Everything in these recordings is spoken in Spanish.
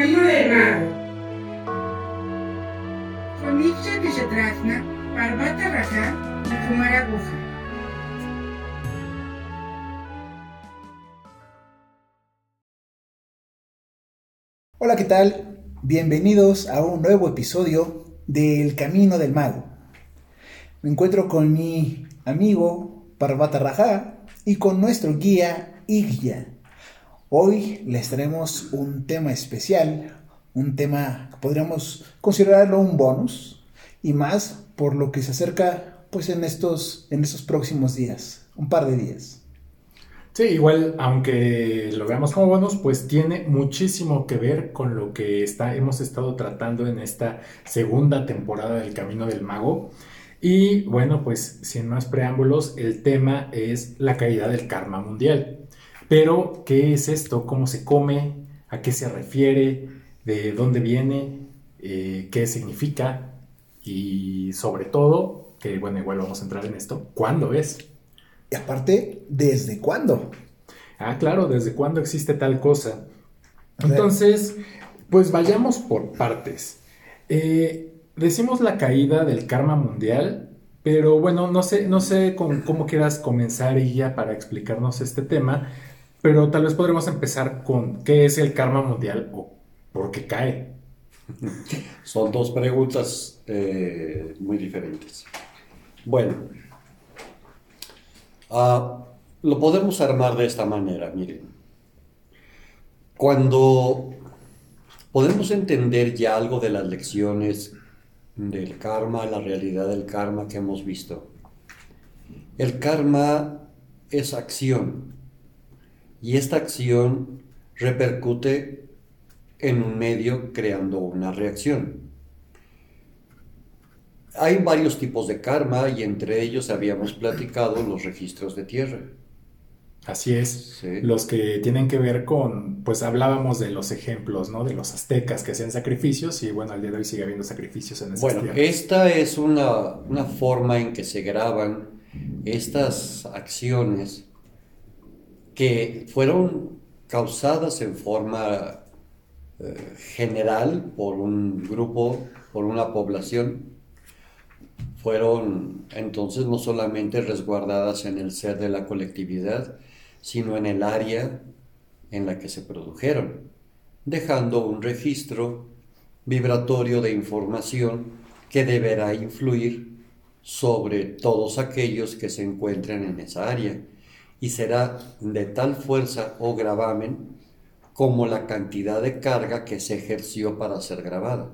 camino del mago. Con Ixchel Vishetrasna, Parvata Raja y Kumara Guha. Hola, ¿qué tal? Bienvenidos a un nuevo episodio del Camino del Mago. Me encuentro con mi amigo Parvata Raja y con nuestro guía Igya. Hoy les traemos un tema especial, un tema podríamos considerarlo un bonus y más por lo que se acerca pues en estos, en estos próximos días, un par de días. Sí, igual, aunque lo veamos como bonus, pues tiene muchísimo que ver con lo que está, hemos estado tratando en esta segunda temporada del Camino del Mago. Y bueno, pues sin más preámbulos, el tema es la caída del karma mundial. Pero, ¿qué es esto? ¿Cómo se come? ¿A qué se refiere? ¿De dónde viene? Eh, ¿Qué significa? Y sobre todo, que bueno, igual vamos a entrar en esto, ¿cuándo es? Y aparte, ¿desde cuándo? Ah, claro, ¿desde cuándo existe tal cosa? Entonces, pues vayamos por partes. Eh, decimos la caída del karma mundial, pero bueno, no sé, no sé cómo quieras comenzar ya para explicarnos este tema, pero tal vez podremos empezar con qué es el karma mundial o por qué cae. Son dos preguntas eh, muy diferentes. Bueno, Ah, lo podemos armar de esta manera, miren. Cuando podemos entender ya algo de las lecciones del karma, la realidad del karma que hemos visto. El karma es acción y esta acción repercute en un medio creando una reacción. Hay varios tipos de karma y entre ellos habíamos platicado los registros de tierra. Así es. Los que tienen que ver con, pues hablábamos de los ejemplos, ¿no? De los aztecas que hacían sacrificios y bueno, al día de hoy sigue habiendo sacrificios en esas Bueno, esta es una, una, forma en que se graban estas acciones que fueron causadas en forma eh, general por un grupo, por una población fueron entonces no solamente resguardadas en el ser de la colectividad, sino en el área en la que se produjeron, dejando un registro vibratorio de información que deberá influir sobre todos aquellos que se encuentren en esa área y será de tal fuerza o gravamen como la cantidad de carga que se ejerció para ser grabada.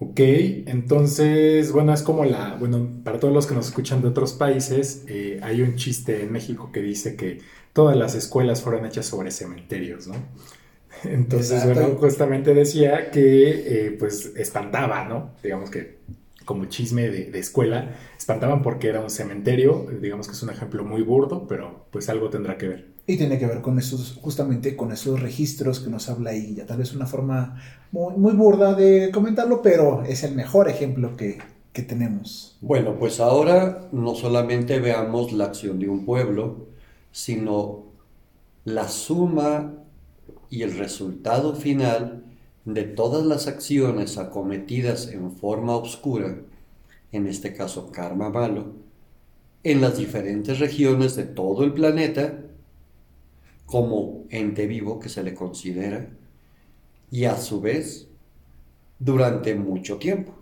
Ok, entonces, bueno, es como la, bueno, para todos los que nos escuchan de otros países, eh, hay un chiste en México que dice que todas las escuelas fueron hechas sobre cementerios, ¿no? Entonces, bueno, justamente decía que, eh, pues, espantaba, ¿no? Digamos que como chisme de, de, escuela, espantaban porque era un cementerio, digamos que es un ejemplo muy burdo, pero pues algo tendrá que ver. Y tiene que ver con esos, justamente con esos registros que nos habla ahí, ya tal vez una forma muy, muy burda de comentarlo, pero es el mejor ejemplo que, que tenemos. Bueno, pues ahora no solamente veamos la acción de un pueblo, sino la suma y el resultado final de todas las acciones acometidas en forma oscura, en este caso karma malo, en las diferentes regiones de todo el planeta, como ente vivo que se le considera, y a su vez durante mucho tiempo.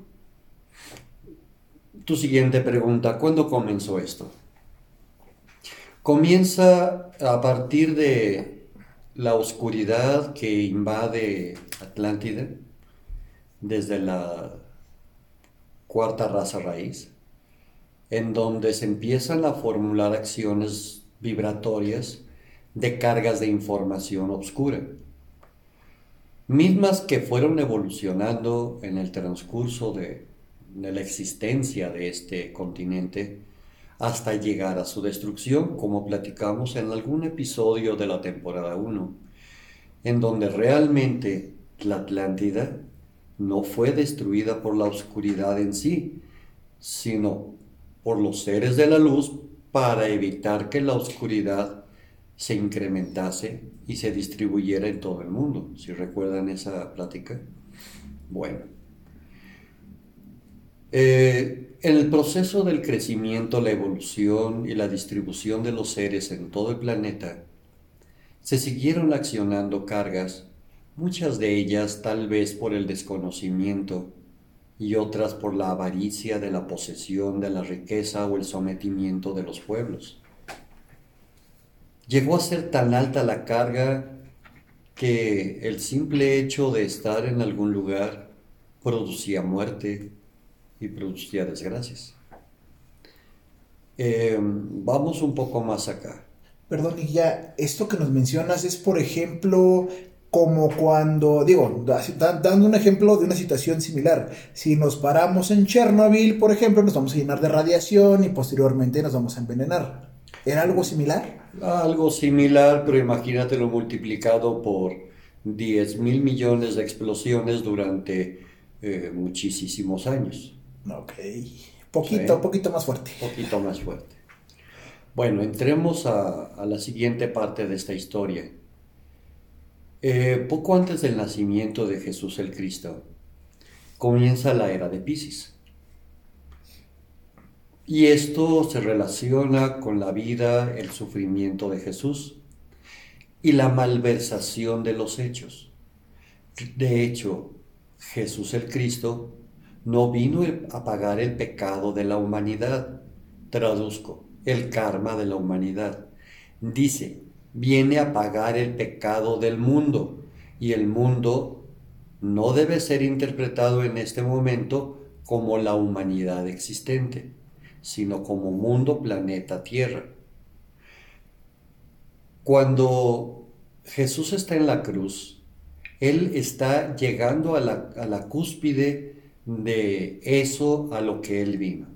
Tu siguiente pregunta, ¿cuándo comenzó esto? Comienza a partir de la oscuridad que invade Atlántida desde la cuarta raza raíz, en donde se empiezan a formular acciones vibratorias de cargas de información oscura, mismas que fueron evolucionando en el transcurso de, la existencia de este continente hasta llegar a su destrucción, como platicamos en algún episodio de la temporada 1, en donde realmente la Atlántida no fue destruida por la oscuridad en sí, sino por los seres de la luz para evitar que la oscuridad se incrementase y se distribuyera en todo el mundo. Si recuerdan esa plática. Bueno. Eh, en el proceso del crecimiento, la evolución y la distribución de los seres en todo el planeta, se siguieron accionando cargas, muchas de ellas tal vez por el desconocimiento y otras por la avaricia de la posesión de la riqueza o el sometimiento de los pueblos. Llegó a ser tan alta la carga que el simple hecho de estar en algún lugar producía muerte y producía desgracias. Eh, vamos un poco más acá. Perdón, y ya, esto que nos mencionas es, por ejemplo, como cuando, digo, dando un ejemplo de una situación similar, si nos paramos en Chernobyl, por ejemplo, nos vamos a llenar de radiación y posteriormente nos vamos a envenenar. ¿Era algo similar? Algo similar, pero imagínatelo multiplicado por 10 mil millones de explosiones durante eh, muchísimos años. Ok, poquito, poquito más fuerte. Poquito más fuerte. Bueno, entremos a, a la siguiente parte de esta historia. Eh, poco antes del nacimiento de Jesús el Cristo, comienza la era de Pisces. Y esto se relaciona con la vida, el sufrimiento de Jesús y la malversación de los hechos. De hecho, Jesús el Cristo no vino a pagar el pecado de la humanidad. Traduzco, el karma de la humanidad. Dice, viene a pagar el pecado del mundo y el mundo no debe ser interpretado en este momento como la humanidad existente, sino como mundo, planeta, tierra. Cuando Jesús está en la cruz, Él está llegando a la, a la cúspide de eso a lo que Él vino.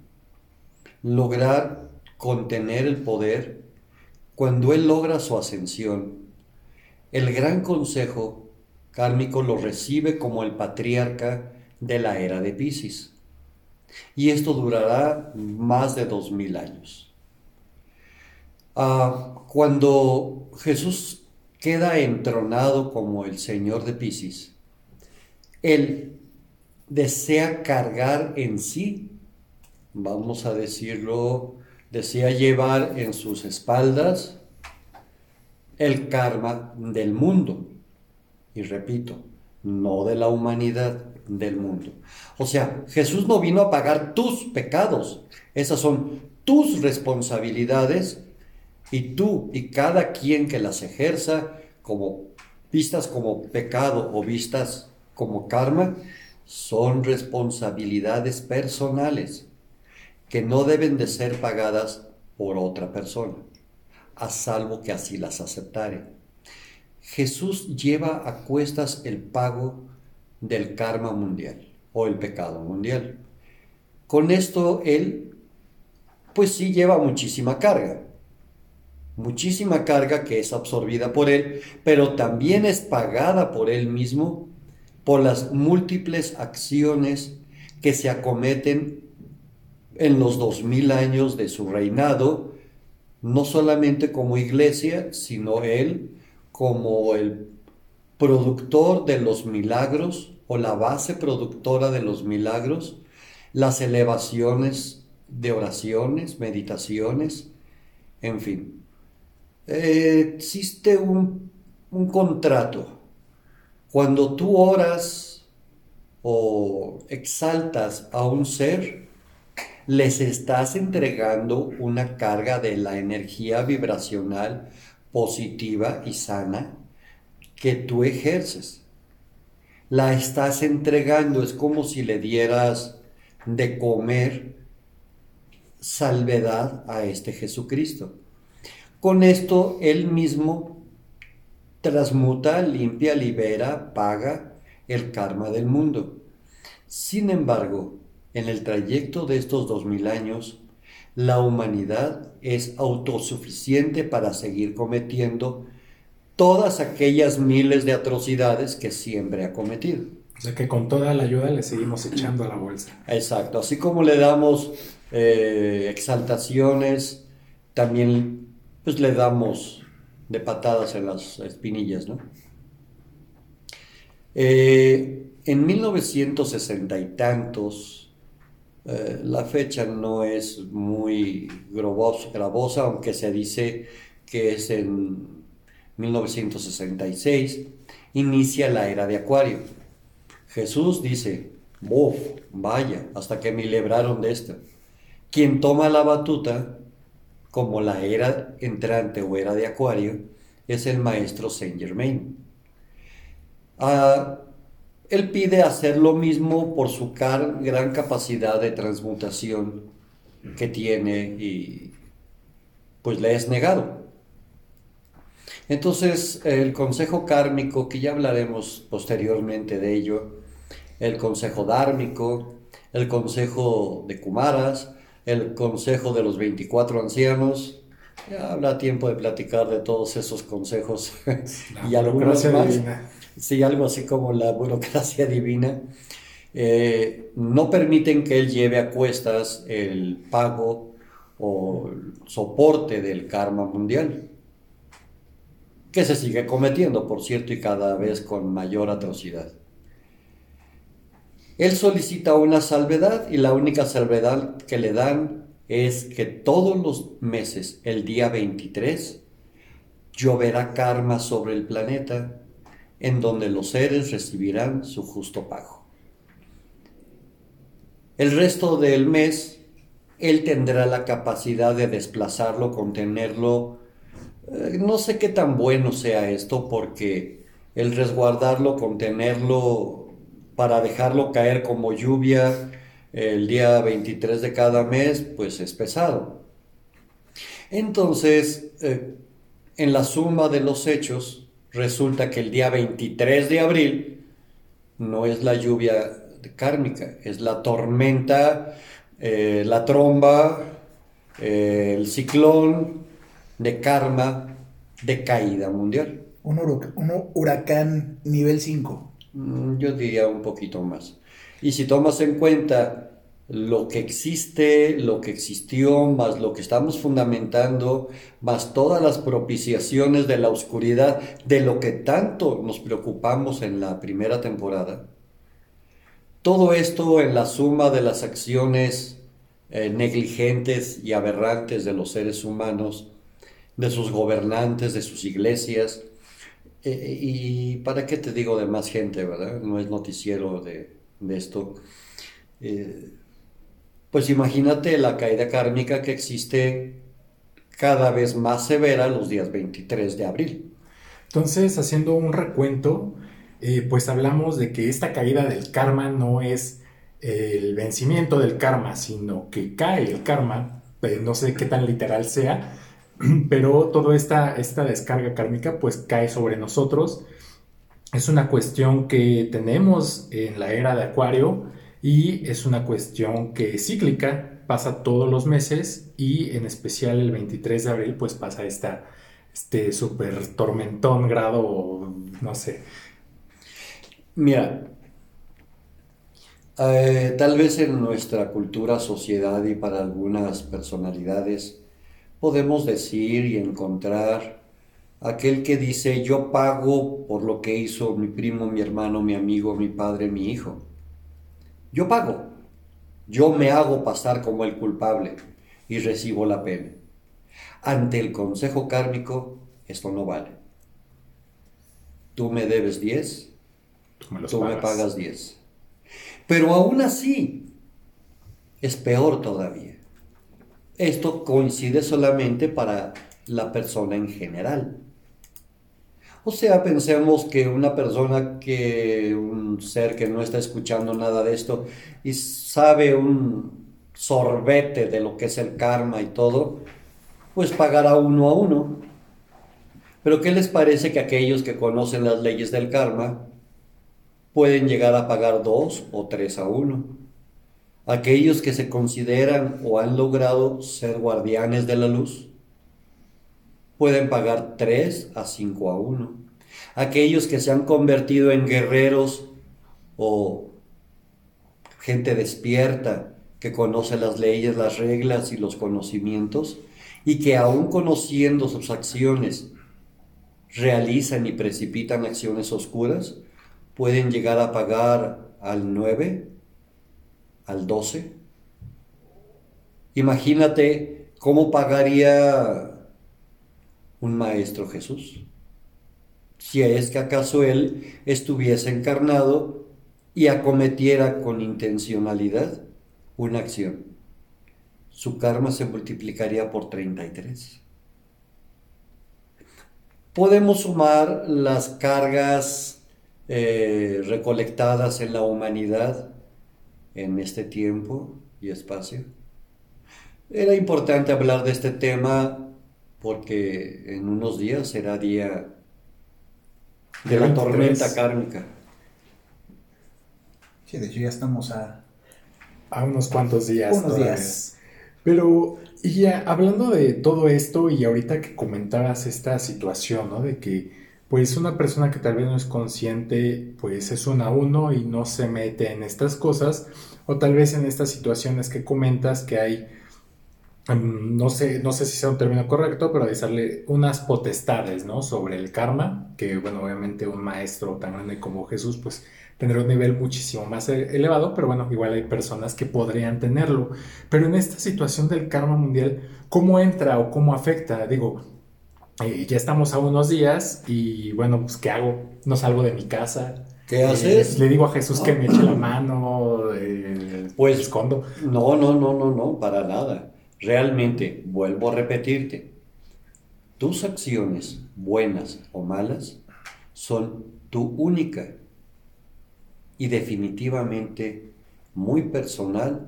Lograr contener el poder cuando él logra su ascensión, el gran consejo kármico lo recibe como el patriarca de la era de Pisces. Y esto durará más de dos mil años. Ah, cuando Jesús queda entronado como el Señor de Pisces, Él desea cargar en sí, vamos a decirlo desea llevar en sus espaldas el karma del mundo. Y repito, no de la humanidad, del mundo. O sea, Jesús no vino a pagar tus pecados. Esas son tus responsabilidades y tú y cada quien que las ejerza como vistas como pecado o vistas como karma, son responsabilidades personales que no deben de ser pagadas por otra persona, a salvo que así las aceptare. Jesús lleva a cuestas el pago del karma mundial o el pecado mundial. Con esto él, pues sí lleva muchísima carga, muchísima carga que es absorbida por él, pero también es pagada por él mismo por las múltiples acciones que se acometen en los dos mil años de su reinado, no solamente como iglesia, sino él como el productor de los milagros o la base productora de los milagros, las elevaciones de oraciones, meditaciones, en fin. Existe un contrato. Cuando tú oras o exaltas a un ser, les estás entregando una carga de la energía vibracional positiva y sana que tú ejerces. La estás entregando, es como si le dieras de comer salvedad a este Jesucristo. Con esto él mismo transmuta, limpia, libera, paga el karma del mundo. Sin embargo, en el trayecto de estos dos mil años, la humanidad es autosuficiente para seguir cometiendo todas aquellas miles de atrocidades que siempre ha cometido. O sea que con toda la ayuda le seguimos echando a la bolsa. Exacto, así como le damos eh, exaltaciones, también pues le damos de patadas en las espinillas, ¿no? Eh, en 1960 y tantos, eh, la fecha no es muy gravosa, aunque se dice que es en 1966, inicia la era de Acuario. Jesús dice, Bof, vaya, hasta que me libraron de esto. Quien toma la batuta, como la era entrante o era de Acuario, es el maestro Saint Germain. Ah, él pide hacer lo mismo por su gran capacidad de transmutación que tiene y pues le es negado. Entonces, el consejo kármico, que ya hablaremos posteriormente de ello, el consejo dármico, el consejo de Kumaras, el consejo de los 24 ancianos. Ya habrá tiempo de platicar de todos esos consejos y algunos más. Sí, algo así como la burocracia divina. Eh, no permiten que él lleve a cuestas el pago o el soporte del karma mundial, que se sigue cometiendo, por cierto, y cada vez con mayor atrocidad. Él solicita una salvedad y la única salvedad que le dan es que todos los meses, el día 23, lloverá karma sobre el planeta en donde los seres recibirán su justo pago. El resto del mes, él tendrá la capacidad de desplazarlo, contenerlo. Eh, no sé qué tan bueno sea esto porque el resguardarlo, contenerlo, para dejarlo caer como lluvia el día 23 de cada mes, pues es pesado. Entonces, eh, en la suma de los hechos, resulta que el día 23 de abril no es la lluvia kármica, es la tormenta, eh, la tromba, eh, el ciclón de karma de caída mundial. Un, un huracán nivel 5. Mm, yo diría un poquito más. Y si tomas en cuenta lo que existe, lo que existió, más lo que estamos fundamentando, más todas las propiciaciones de la oscuridad, de lo que tanto nos preocupamos en la primera temporada, todo esto en la suma de las acciones eh, negligentes y aberrantes de los seres humanos, de sus gobernantes, de sus iglesias, eh, y para qué te digo de más gente, ¿verdad? No es noticiero de, esto. Eh, pues imagínate la caída kármica que existe cada vez más severa los días 23 de abril. Entonces, haciendo un recuento, eh, pues hablamos de que esta caída del karma no es el vencimiento del karma, sino que cae el karma, no sé qué tan literal sea, pero toda esta, esta descarga kármica pues cae sobre nosotros. Es una cuestión que tenemos en la era de Acuario y es una cuestión que es cíclica, pasa todos los meses y en especial el 23 de abril pues pasa esta, este súper tormentón grado, no sé. Mira, eh, tal vez en nuestra cultura, sociedad y para algunas personalidades, podemos decir y encontrar aquel que dice yo pago por lo que hizo mi primo, mi hermano, mi amigo, mi padre, mi hijo. Yo pago. Yo me hago pasar como el culpable y recibo la pena. Ante el consejo kármico, esto no vale. Tú me debes 10, tú, me, me pagas 10. Pero aún así, es peor todavía. Esto coincide solamente para la persona en general. O sea, pensemos que una persona que, un ser que no está escuchando nada de esto y sabe un sorbete de lo que es el karma y todo, pues pagará uno a uno. Pero ¿qué les parece que aquellos que conocen las leyes del karma pueden llegar a pagar dos o tres a uno? Aquellos que se consideran o han logrado ser guardianes de la luz pueden pagar 3 a 5 a 1. Aquellos que se han convertido en guerreros o gente despierta que conoce las leyes, las reglas y los conocimientos y que aún conociendo sus acciones realizan y precipitan acciones oscuras pueden llegar a pagar al 9, al 12. Imagínate cómo pagaría un maestro Jesús. Si es que acaso él estuviese encarnado y acometiera con intencionalidad una acción, su karma se multiplicaría por 33. Podemos sumar las cargas eh, recolectadas en la humanidad en este tiempo y espacio. Era importante hablar de este tema porque en unos días será día de la tormenta kármica. Sí, de hecho ya estamos a, a unos cuantos días. unos todavía. días. Pero, y ya, hablando de todo esto y ahorita que comentabas esta situación, ¿no? De que, pues, una persona que tal vez no es consciente, pues, es un a uno y no se mete en estas cosas, o tal vez en estas situaciones que comentas que hay, mm, no sé, no sé si sea un término correcto, pero decirle unas potestades, ¿no? Sobre el karma, que, bueno, obviamente un maestro tan grande como Jesús, pues, tendrá un nivel muchísimo más e- elevado, pero bueno, igual hay personas que podrían tenerlo. Pero en esta situación del karma mundial, ¿cómo entra o cómo afecta? Digo, eh, ya estamos a unos días y bueno, pues ¿qué hago? No salgo de mi casa. ¿Qué Eh, haces? le digo a Jesús que me eche la mano, eh, Pues- me escondo. No, no, no, no, no, para nada. Realmente, vuelvo a repetirte, tus acciones, buenas o malas, son tu única y definitivamente muy personal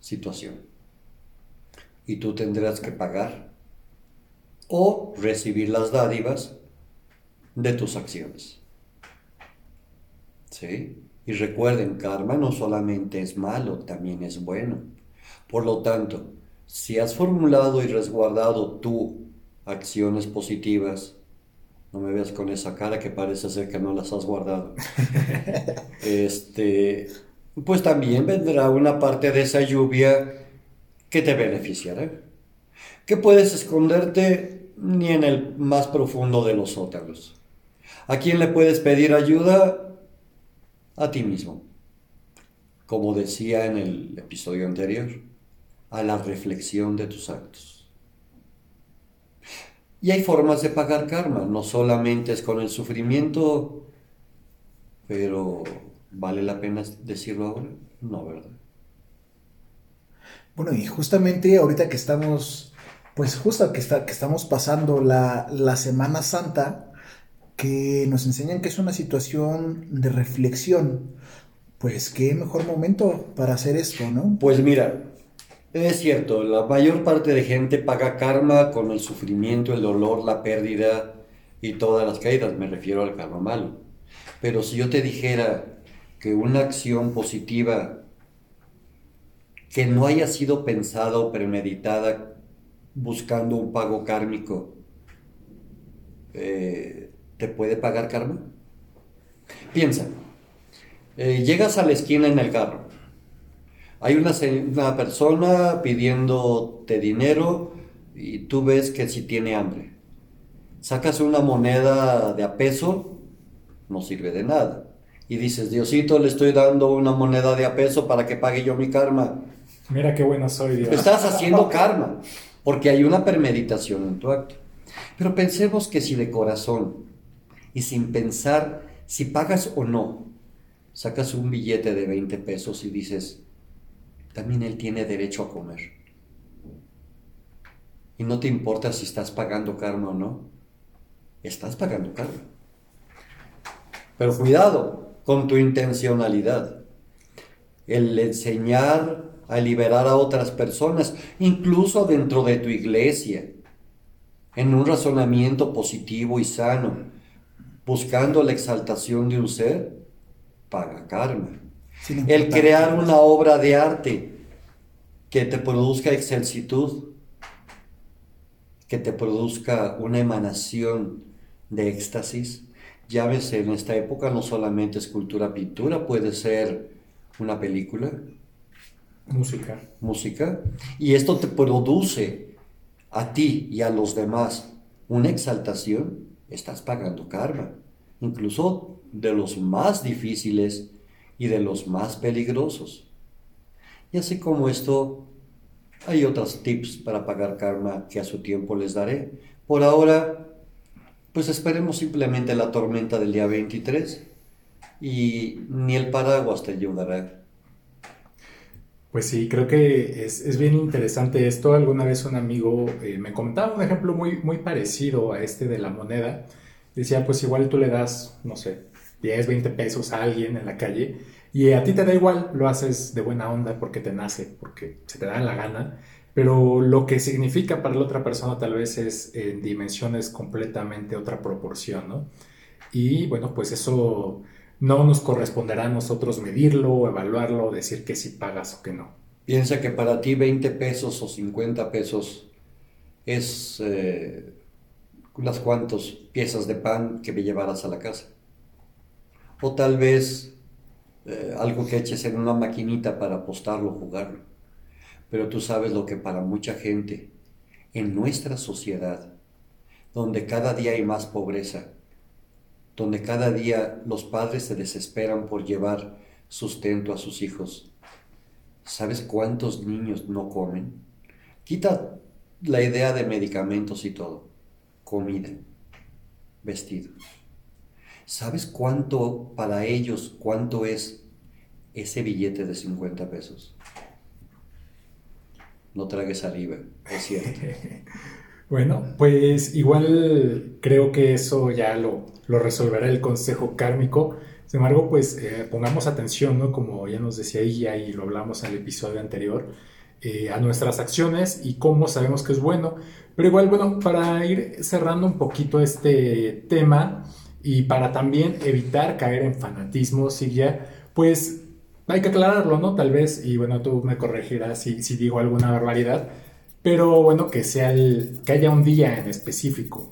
situación. Y tú tendrás que pagar o recibir las dádivas de tus acciones. ¿Sí? Y recuerden, karma no solamente es malo, también es bueno. Por lo tanto, si has formulado y resguardado tú acciones positivas, no me veas con esa cara que parece ser que no las has guardado. este, pues también vendrá una parte de esa lluvia que te beneficiará. Que puedes esconderte ni en el más profundo de los sótanos. ¿A quién le puedes pedir ayuda? A ti mismo. Como decía en el episodio anterior, a la reflexión de tus actos. Y hay formas de pagar karma, no solamente es con el sufrimiento, pero ¿vale la pena decirlo ahora? No, ¿verdad? Bueno, y justamente ahorita que estamos, pues justo que, está, que estamos pasando la, la Semana Santa, que nos enseñan que es una situación de reflexión, pues qué mejor momento para hacer esto, ¿no? Pues mira, es cierto, la mayor parte de gente paga karma con el sufrimiento, el dolor, la pérdida y todas las caídas, me refiero al karma malo. Pero si yo te dijera que una acción positiva que no haya sido pensada o premeditada buscando un pago kármico, eh, ¿te puede pagar karma? Piensa, eh, llegas a la esquina en el carro, hay una, una persona pidiéndote dinero y tú ves que si tiene hambre. Sacas una moneda de a peso, no sirve de nada. Y dices, Diosito, le estoy dando una moneda de a peso para que pague yo mi karma. Mira qué bueno soy, Dios. Estás haciendo karma, porque hay una premeditación en tu acto. Pero pensemos que si de corazón y sin pensar si pagas o no, sacas un billete de 20 pesos y dices, también él tiene derecho a comer. Y no te importa si estás pagando karma o no, estás pagando karma. Pero cuidado con tu intencionalidad. El enseñar a liberar a otras personas, incluso dentro de tu iglesia, en un razonamiento positivo y sano, buscando la exaltación de un ser, paga karma. El crear una obra de arte que te produzca excelsitud, que te produzca una emanación de éxtasis. Ya ves, en esta época no solamente escultura, pintura, puede ser una película, Música. música, y esto te produce a ti y a los demás una exaltación, estás pagando karma, incluso de los más difíciles y de los más peligrosos. Y así como esto, hay otros tips para pagar karma que a su tiempo les daré. Por ahora, pues esperemos simplemente la tormenta del día 23 y ni el paraguas te ayudará. Pues sí, creo que es, es bien interesante esto. Alguna vez un amigo eh, me comentaba un ejemplo muy, muy parecido a este de la moneda. Decía, pues igual tú le das, no sé, 10, 20 pesos a alguien en la calle y a ti te da igual, lo haces de buena onda porque te nace, porque se te da la gana, pero lo que significa para la otra persona tal vez es en dimensiones completamente otra proporción, ¿no? Y bueno, pues eso no nos corresponderá a nosotros medirlo, evaluarlo, decir que si pagas o que no. Piensa que para ti 20 pesos o 50 pesos es eh, unas cuantas piezas de pan que me llevarás a la casa. O tal vez eh, algo que eches en una maquinita para apostarlo, jugarlo. Pero tú sabes lo que para mucha gente en nuestra sociedad, donde cada día hay más pobreza, donde cada día los padres se desesperan por llevar sustento a sus hijos, ¿sabes cuántos niños no comen? Quita la idea de medicamentos y todo, comida, vestido. ¿Sabes cuánto para ellos, cuánto es ese billete de 50 pesos? No trague saliva, es cierto. bueno, pues igual creo que eso ya lo, lo resolverá el consejo kármico. Sin embargo, pues eh, pongamos atención, ¿no? Como ya nos decía ella y lo hablamos en el episodio anterior, eh, a nuestras acciones y cómo sabemos que es bueno. Pero igual, bueno, para ir cerrando un poquito este tema, y para también evitar caer en fanatismo, ya pues hay que aclararlo, ¿no? Tal vez, y bueno, tú me corregirás si, si digo alguna barbaridad, pero bueno, que, sea el, que haya un día en específico,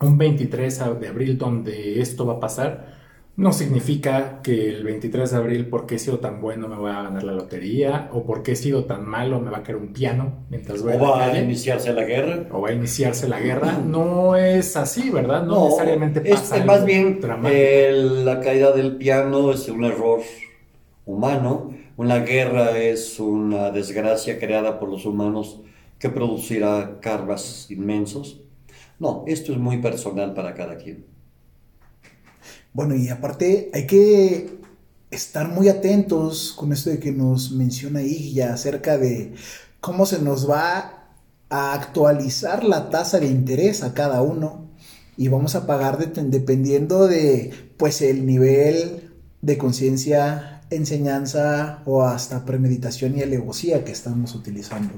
un 23 de abril donde esto va a pasar, no significa que el 23 de abril, porque he sido tan bueno, me voy a ganar la lotería, o porque he sido tan malo, me va a caer un piano mientras voy o va a iniciarse la guerra. O va a iniciarse la guerra. No es así, ¿verdad? No, necesariamente pasa. Es, más bien, la caída del piano es un error humano. Una guerra es una desgracia creada por los humanos que producirá karmas inmensos. No, esto es muy personal para cada quien. Bueno, y aparte hay que estar muy atentos con esto de que nos menciona ya acerca de cómo se nos va a actualizar la tasa de interés a cada uno y vamos a pagar dependiendo de pues el nivel de conciencia, enseñanza o hasta premeditación y alevosía que estamos utilizando.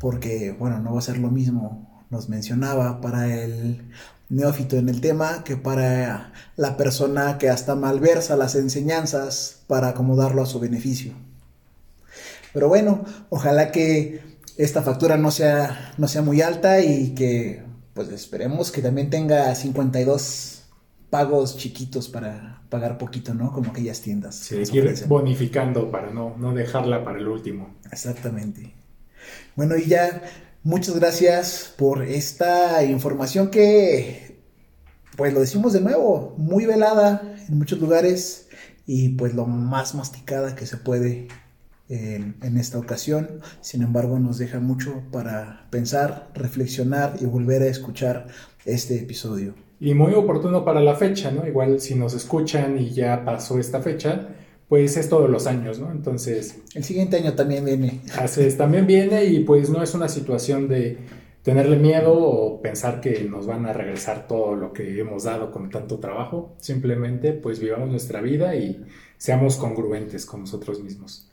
Porque bueno, no va a ser lo mismo, nos mencionaba para el neófito en el tema que para la persona que hasta malversa las enseñanzas para acomodarlo a su beneficio. Pero bueno, ojalá que esta factura no sea, no sea muy alta y que pues esperemos que también tenga 52 pagos chiquitos para pagar poquito, ¿no? Como aquellas tiendas. Sí, ir bonificando para no, no dejarla para el último. Exactamente. Bueno, y ya Muchas gracias por esta información que, pues lo decimos de nuevo, muy velada en muchos lugares y pues lo más masticada que se puede en, esta ocasión. Sin embargo, nos deja mucho para pensar, reflexionar y volver a escuchar este episodio. Y muy oportuno para la fecha, ¿no? Igual si nos escuchan y ya pasó esta fecha, pues es todos los años, ¿no? Entonces... El siguiente año también viene. Así es, también viene y pues no es una situación de tenerle miedo o pensar que nos van a regresar todo lo que hemos dado con tanto trabajo. Simplemente pues vivamos nuestra vida y seamos congruentes con nosotros mismos.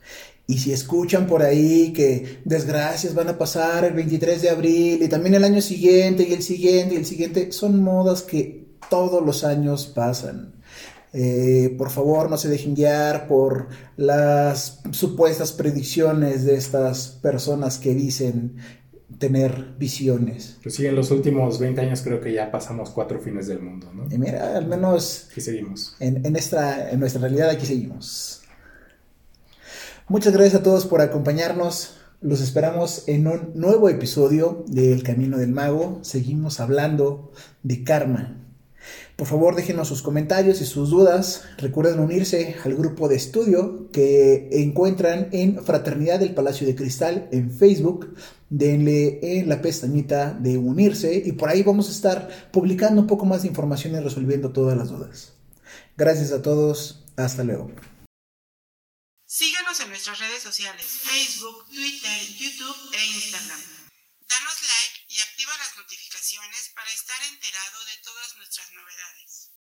Y si escuchan por ahí que desgracias van a pasar el 23 de abril y también el año siguiente y el siguiente y el siguiente, son modas que todos los años pasan. Eh, por favor, no se dejen guiar por las supuestas predicciones de estas personas que dicen tener visiones. Pues sí, en los últimos 20 años creo que ya pasamos cuatro fines del mundo, ¿no? Y mira, al menos... Aquí seguimos. En, en, esta, en nuestra realidad aquí seguimos. Muchas gracias a todos por acompañarnos. Los esperamos en un nuevo episodio del Camino del Mago. Seguimos hablando de karma. Por favor, déjenos sus comentarios y sus dudas. Recuerden unirse al grupo de estudio que encuentran en Fraternidad del Palacio de Cristal en Facebook. Denle en la pestañita de unirse y por ahí vamos a estar publicando un poco más de información y resolviendo todas las dudas. Gracias a todos. Hasta luego. Síganos en nuestras redes sociales, Facebook, Twitter, YouTube e Instagram. Activa las notificaciones para estar enterado de todas nuestras novedades.